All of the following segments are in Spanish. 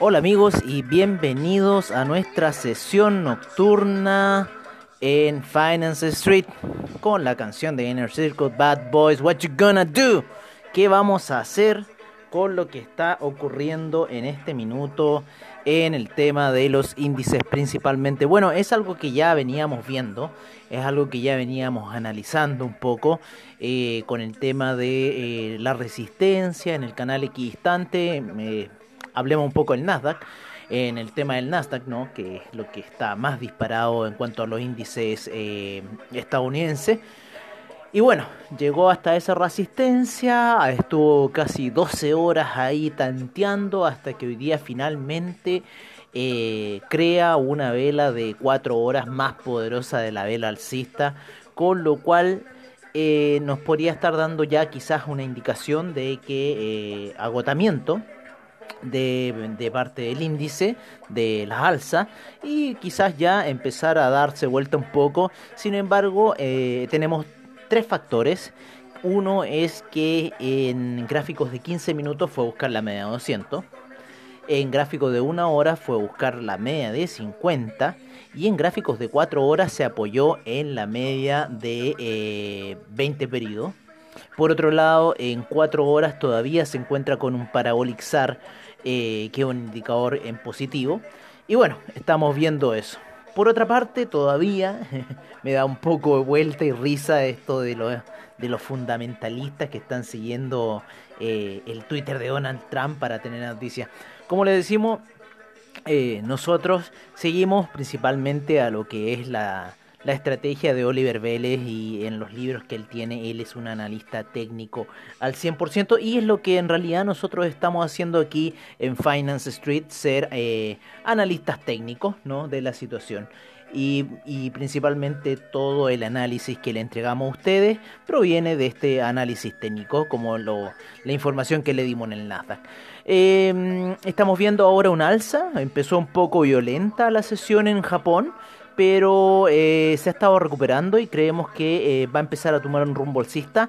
Hola amigos y bienvenidos a nuestra sesión nocturna en Finance Street con la canción de Inner Circle Bad Boys What You Gonna Do? ¿Qué vamos a hacer con lo que está ocurriendo en este minuto en el tema de los índices principalmente? Bueno, es algo que ya veníamos viendo, es algo que ya veníamos analizando un poco eh, con el tema de eh, la resistencia en el canal equidistante. Eh, hablemos un poco del Nasdaq, en el tema del Nasdaq, ¿no? que es lo que está más disparado en cuanto a los índices eh, estadounidenses. Y bueno, llegó hasta esa resistencia, estuvo casi 12 horas ahí tanteando hasta que hoy día finalmente eh, crea una vela de 4 horas más poderosa de la vela alcista, con lo cual eh, nos podría estar dando ya quizás una indicación de que agotamiento de, parte del índice de la alza y quizás ya empezar a darse vuelta un poco. Sin embargo, eh, tenemos tres factores. Uno es que en gráficos de 15 minutos fue buscar la media de 200. En gráficos de una hora fue buscar la media de 50. Y en gráficos de 4 horas se apoyó en la media de 20 eh, periodos. Por otro lado, en 4 horas todavía se encuentra con un parabolic SAR eh, que es un indicador en positivo. Y bueno, estamos viendo eso. Por otra parte, todavía me da un poco de vuelta y risa esto de los, fundamentalistas que están siguiendo eh, el Twitter de Donald Trump para tener noticias. Como le decimos, eh, nosotros seguimos principalmente a lo que es la, la estrategia de Oliver Vélez y en los libros que él tiene, él es un analista técnico al 100% y es lo que en realidad nosotros estamos haciendo aquí en Finance Street, ser eh, analistas técnicos ¿no? de la situación. Y, principalmente todo el análisis que le entregamos a ustedes proviene de este análisis técnico, como lo, la información que le dimos en el Nasdaq. Eh, estamos viendo ahora un alza, empezó un poco violenta la sesión en Japón pero eh, se ha estado recuperando y creemos que eh, va a empezar a tomar un rumbo alcista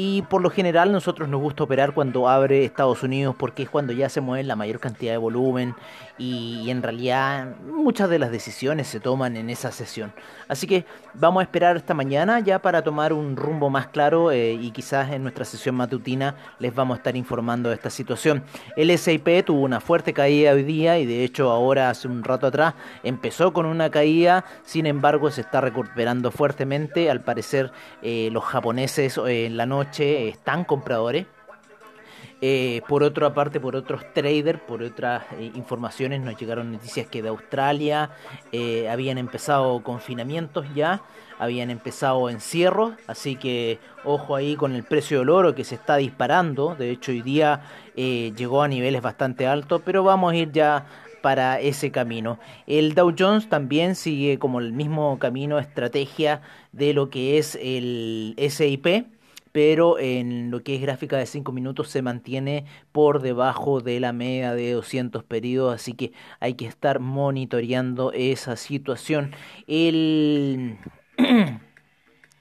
y por lo general nosotros nos gusta operar cuando abre Estados Unidos porque es cuando ya se mueve la mayor cantidad de volumen y, en realidad muchas de las decisiones se toman en esa sesión. Así que vamos a esperar esta mañana ya para tomar un rumbo más claro eh, y quizás en nuestra sesión matutina les vamos a estar informando de esta situación. El SIP tuvo una fuerte caída hoy día y de hecho ahora hace un rato atrás empezó con una caída, sin embargo se está recuperando fuertemente. Al parecer eh, los japoneses eh, en la noche están compradores. Eh, por otra parte, por otros traders, por otras eh, informaciones, nos llegaron noticias que de Australia eh, habían empezado confinamientos ya, habían empezado encierros, así que ojo ahí con el precio del oro que se está disparando, de hecho hoy día llegó a niveles bastante altos, pero vamos a ir ya para ese camino. El Dow Jones también sigue como el mismo camino, estrategia de lo que es el SIP pero en lo que es gráfica de 5 minutos se mantiene por debajo de la media de 200 periodos, así que hay que estar monitoreando esa situación. El,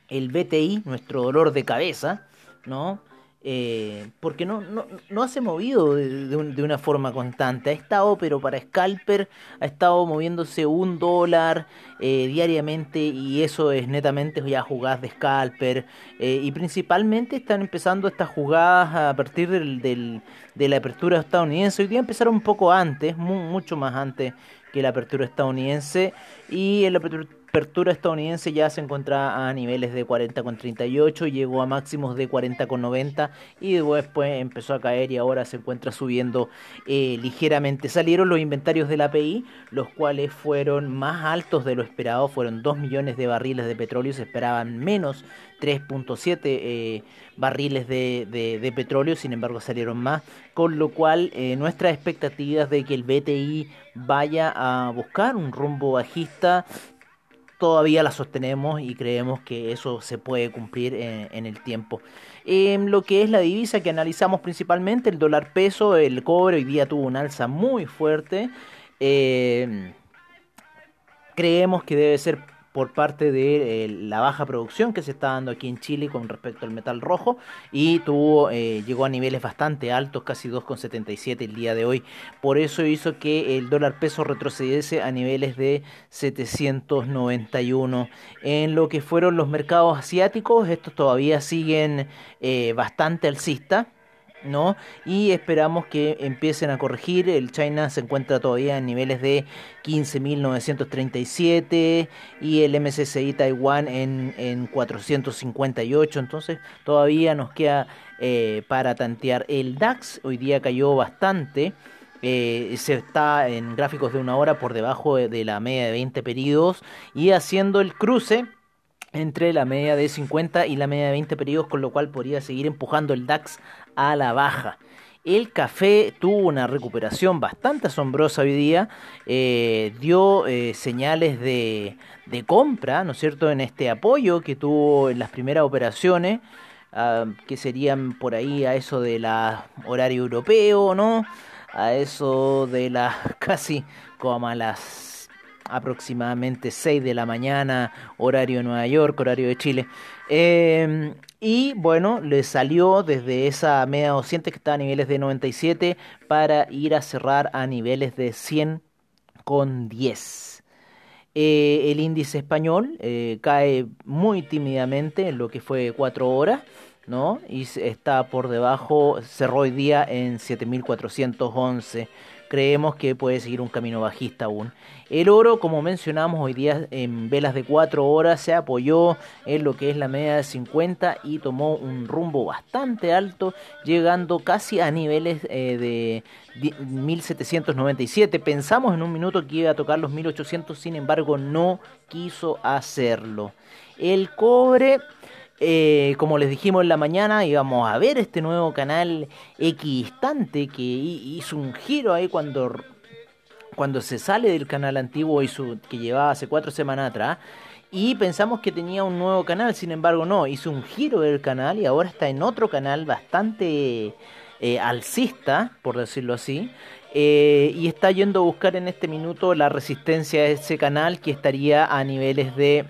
el BTI, nuestro dolor de cabeza, ¿no? Eh, porque no, no, no se movido de, una forma constante. Ha estado, pero para scalper, ha estado moviéndose un dólar eh, diariamente y eso es netamente ya jugadas de scalper. Eh, y principalmente están empezando estas jugadas a partir del, del, de la apertura estadounidense. Hoy día empezaron un poco antes, mucho más antes que la apertura estadounidense. Y en la apertura apertura estadounidense ya se encontraba a niveles de 40,38, llegó a máximos de 40,90 y después empezó a caer y ahora se encuentra subiendo eh, ligeramente. Salieron los inventarios del API, los cuales fueron más altos de lo esperado, fueron 2 millones de barriles de petróleo, se esperaban menos 3.7 eh, barriles de, petróleo, sin embargo salieron más, con lo cual eh, nuestras expectativas de que el BTI vaya a buscar un rumbo bajista todavía la sostenemos y creemos que eso se puede cumplir en, el tiempo. En lo que es la divisa que analizamos principalmente, el dólar peso, el cobre hoy día tuvo un alza muy fuerte. Eh, creemos que debe ser por parte de eh, la baja producción que se está dando aquí en Chile con respecto al metal rojo y tuvo eh, llegó a niveles bastante altos, casi 2,77 el día de hoy. Por eso hizo que el dólar peso retrocediese a niveles de 791. En lo que fueron los mercados asiáticos, estos todavía siguen eh, bastante alcistas ¿no? Y esperamos que empiecen a corregir. El China se encuentra todavía en niveles de 15.937 y el MSCI Taiwán en, en 458. Entonces todavía nos queda eh, para tantear. El DAX hoy día cayó bastante. Eh, se está en gráficos de una hora por debajo de, de la media de 20 periodos y haciendo el cruce entre la media de 50 y la media de 20 periodos, con lo cual podría seguir empujando el DAX a la baja. El café tuvo una recuperación bastante asombrosa hoy día, eh, dio eh, señales de, de, compra, ¿no es cierto?, en este apoyo que tuvo en las primeras operaciones, ah, que serían por ahí a eso de la horario europeo, ¿no? A eso de las casi como a las aproximadamente 6 de la mañana, horario de Nueva York, horario de Chile. Em, y bueno, le salió desde esa media 200 que está a niveles de 97 para ir a cerrar a niveles de 100 con 10. Eh, el índice español eh, cae muy tímidamente en lo que fue 4 horas. ¿no? Y está por debajo, cerró hoy día en 7411 creemos que puede seguir un camino bajista aún. El oro, como mencionamos hoy día en velas de 4 horas, se apoyó en lo que es la media de 50 y tomó un rumbo bastante alto, llegando casi a niveles eh, de 1797. Pensamos en un minuto que iba a tocar los 1800, sin embargo no quiso hacerlo. El cobre eh, como les dijimos en la mañana, íbamos a ver este nuevo canal equidistante que hizo un giro ahí cuando, cuando se sale del canal antiguo y su, que llevaba hace cuatro semanas atrás. Y pensamos que tenía un nuevo canal, sin embargo no, hizo un giro del canal y ahora está en otro canal bastante eh, alcista, por decirlo así. Eh, y está yendo a buscar en este minuto la resistencia de ese canal que estaría a niveles de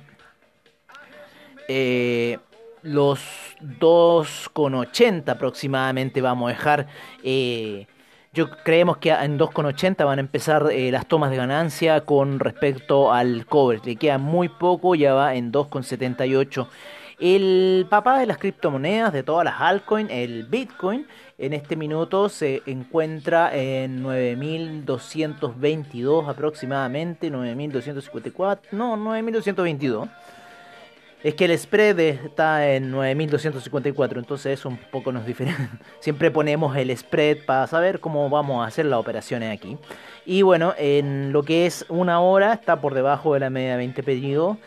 los 2,80 aproximadamente vamos a dejar. Eh, yo creemos que en 2,80 van a empezar eh, las tomas de ganancia con respecto al cobre. Le queda muy poco, ya va en 2,78. El papá de las criptomonedas, de todas las altcoins, el Bitcoin, en este minuto se encuentra en 9.222 aproximadamente, 9.254, no, 9.222. Es que el spread está en 9254, entonces eso un poco nos diferencia. Siempre ponemos el spread para saber cómo vamos a hacer las operaciones aquí. Y bueno, en lo que es una hora está por debajo de la media de 20 pedidos,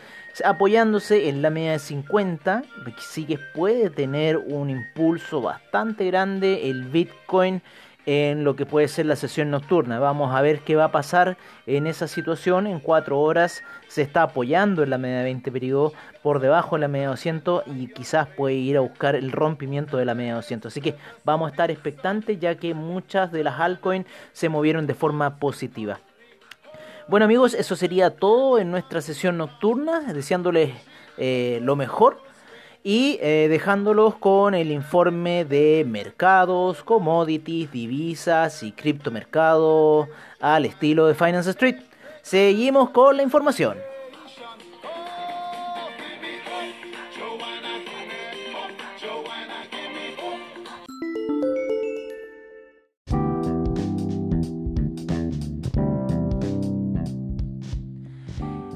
apoyándose en la media de 50, sí que puede tener un impulso bastante grande el Bitcoin en lo que puede ser la sesión nocturna. Vamos a ver qué va a pasar en esa situación. En 4 horas se está apoyando en la media de 20 periodos por debajo de la media de 200 y quizás puede ir a buscar el rompimiento de la media de 200. Así que vamos a estar expectantes ya que muchas de las altcoins se movieron de forma positiva. Bueno amigos, eso sería todo en nuestra sesión nocturna, deseándoles eh, lo mejor y eh, dejándolos con el informe de mercados, commodities, divisas y criptomercado al estilo de Finance Street. Seguimos con la información.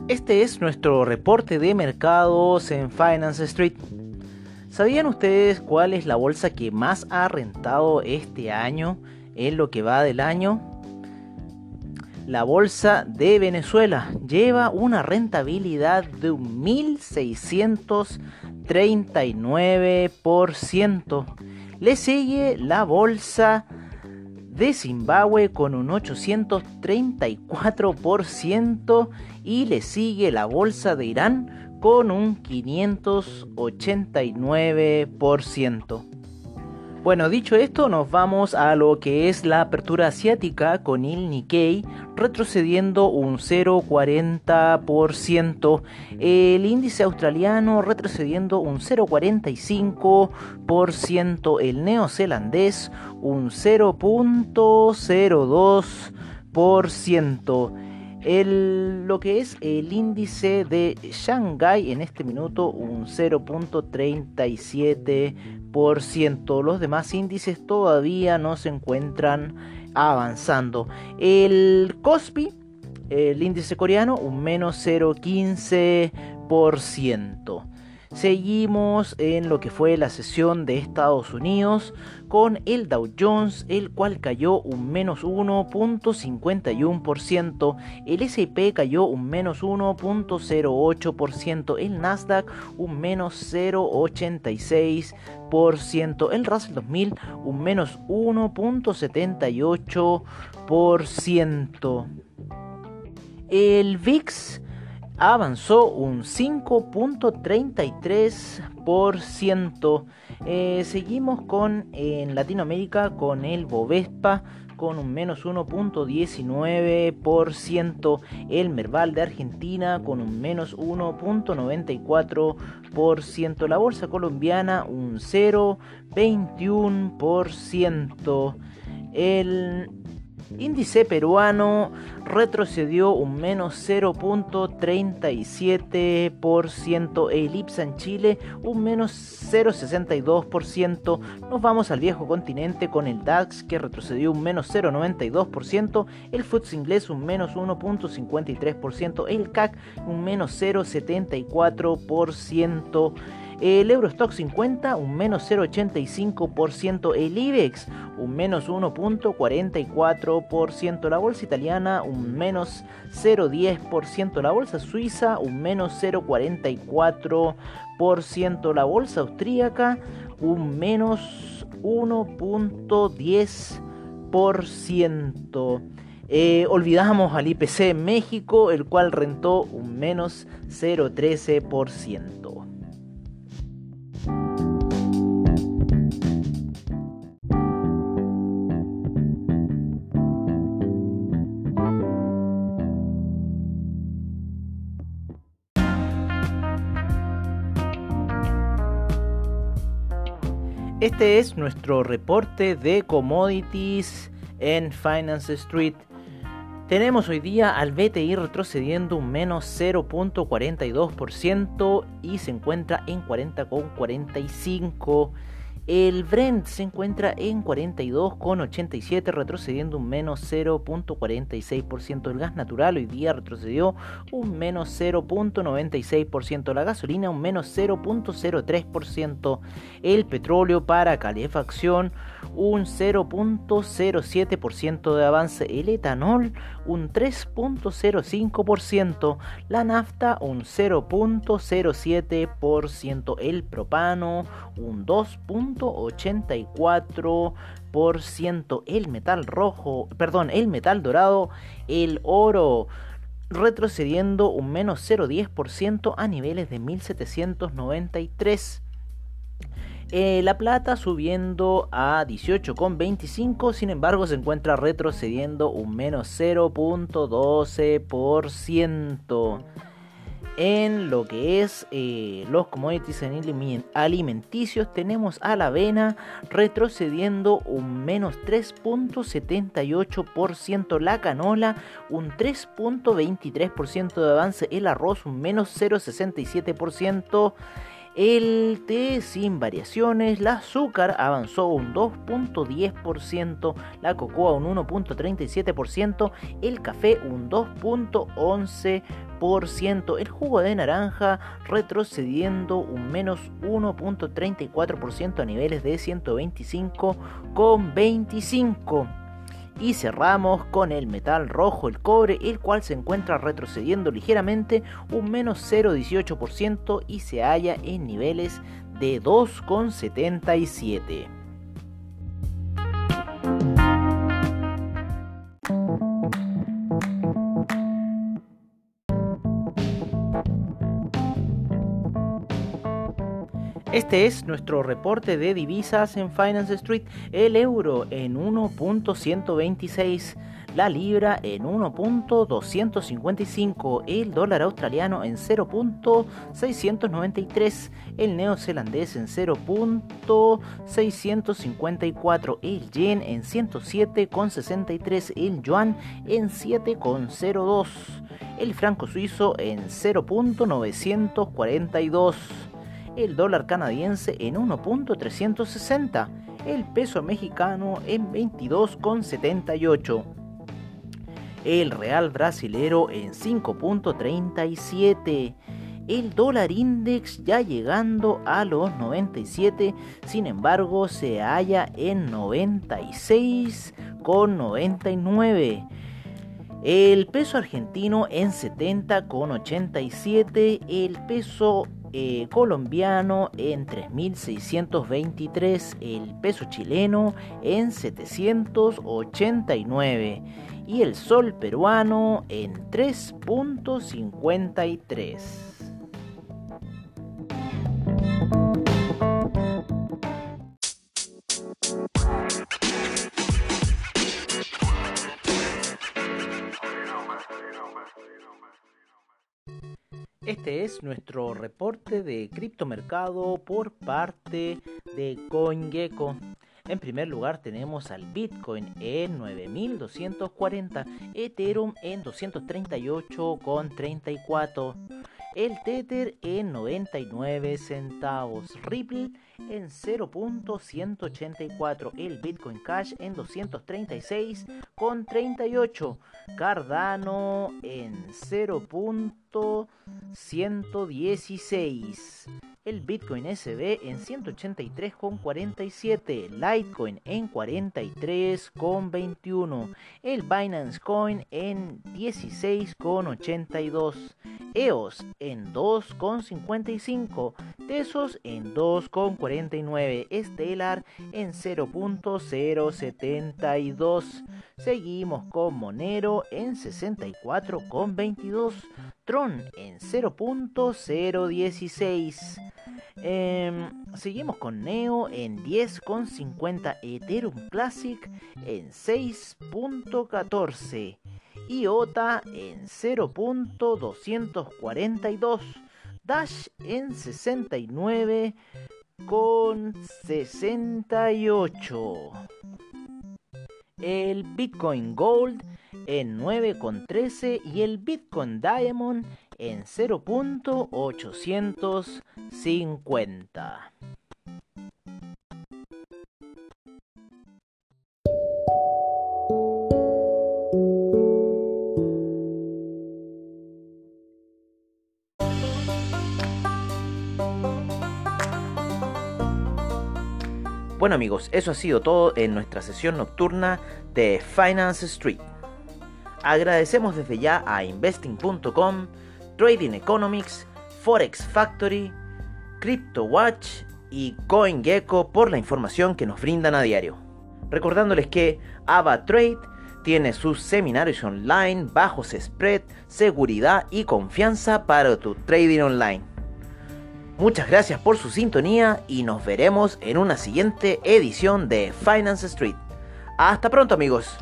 Este es nuestro reporte de mercados en Finance Street. ¿Sabían ustedes cuál es la bolsa que más ha rentado este año en lo que va del año? La bolsa de Venezuela lleva una rentabilidad de un 1639%. Le sigue la bolsa de Zimbabue con un 834% y le sigue la bolsa de Irán con un 589%. Bueno, dicho esto, nos vamos a lo que es la apertura asiática con el Nikkei retrocediendo un 0,40%, el índice australiano retrocediendo un 0,45%, el neozelandés un 0,02%. El, lo que es el índice de Shanghai en este minuto un 0.37%. Los demás índices todavía no se encuentran avanzando. El Kospi, el índice coreano, un menos 0.15%. Seguimos en lo que fue la sesión de Estados Unidos con el Dow Jones, el cual cayó un menos 1.51%, el S&P cayó un menos 1.08%, el Nasdaq un menos 0.86%, el Russell 2000 un menos 1.78%. El VIX avanzó un 5.33%. Eh, seguimos con en Latinoamérica con el Bovespa con un menos 1.19%, el Merval de Argentina con un menos 1.94%, la bolsa colombiana un 0.21%, el Índice peruano retrocedió un menos 0.37%, el IPSA en Chile un menos 0.62%, nos vamos al viejo continente con el DAX que retrocedió un menos 0.92%, el FTSE inglés un menos 1.53%, el CAC un menos 0.74%, el Eurostock 50 un menos 0,85%, el IBEX un menos 1.44%, la bolsa italiana un menos 0,10%, la bolsa suiza un menos 0,44%, la bolsa austríaca un menos 1.10%. Eh, olvidamos al IPC México, el cual rentó un menos 0,13%. Este es nuestro reporte de commodities en Finance Street. Tenemos hoy día al BTI retrocediendo un menos 0.42% y se encuentra en 40,45. El Brent se encuentra en 42,87 retrocediendo un menos 0.46%. El gas natural hoy día retrocedió un menos 0.96%. La gasolina un menos 0.03%. El petróleo para calefacción un 0.07% de avance. El etanol un 3.05%. La nafta un 0.07%. El propano un 2. 84%. El metal rojo, perdón, el metal dorado, el oro retrocediendo un menos 0,10% a niveles de 1793. Eh, la plata subiendo a 18,25, sin embargo se encuentra retrocediendo un menos 0.12%. En lo que es eh, los commodities alimenticios tenemos a la avena retrocediendo un menos 3.78%, la canola un 3.23% de avance, el arroz un menos 0.67%, El té sin variaciones, la azúcar avanzó un 2.10%, la cocoa un 1.37%, el café un 2.11%, el jugo de naranja retrocediendo un menos 1.34% a niveles de 125,25%. Y cerramos con el metal rojo, el cobre, el cual se encuentra retrocediendo ligeramente un menos 0,18% y se halla en niveles de 2,77. Este es nuestro reporte de divisas en Finance Street. El euro en 1.126, la libra en 1.255, el dólar australiano en 0.693, el neozelandés en 0.654, el yen en 107.63, el yuan en 7.02, el franco suizo en 0.942 el dólar canadiense en 1.360, el peso mexicano en 22.78, el real brasilero en 5.37, el dólar index ya llegando a los 97, sin embargo se halla en 96,99. El peso argentino en 70,87, el peso eh, colombiano en 3.623, el peso chileno en 789 y el sol peruano en 3.53. Este es nuestro reporte de criptomercado por parte de CoinGecko. En primer lugar tenemos al Bitcoin en 9240, Ethereum en 238,34 el Tether en 99 centavos, Ripple en 0.184, el Bitcoin Cash en 236,38, Cardano en 0.116 el Bitcoin SB en 183,47, Litecoin en 43,21, el Binance Coin en 16,82, EOS en 2,55, Tesos en 2,49, Stellar en 0.072. Seguimos con Monero en 64,22, Tron en 0.016. Em, seguimos con Neo en 10,50, Ethereum Classic en 6.14, IOTA en 0.242, Dash en 69,68. El Bitcoin Gold en 9,13 y el Bitcoin Diamond en 0.850. Bueno amigos, eso ha sido todo en nuestra sesión nocturna de Finance Street. Agradecemos desde ya a investing.com, Trading Economics, Forex Factory, CryptoWatch y CoinGecko por la información que nos brindan a diario. Recordándoles que AvaTrade tiene sus seminarios online, bajos spread, seguridad y confianza para tu trading online. Muchas gracias por su sintonía y nos veremos en una siguiente edición de Finance Street. Hasta pronto amigos.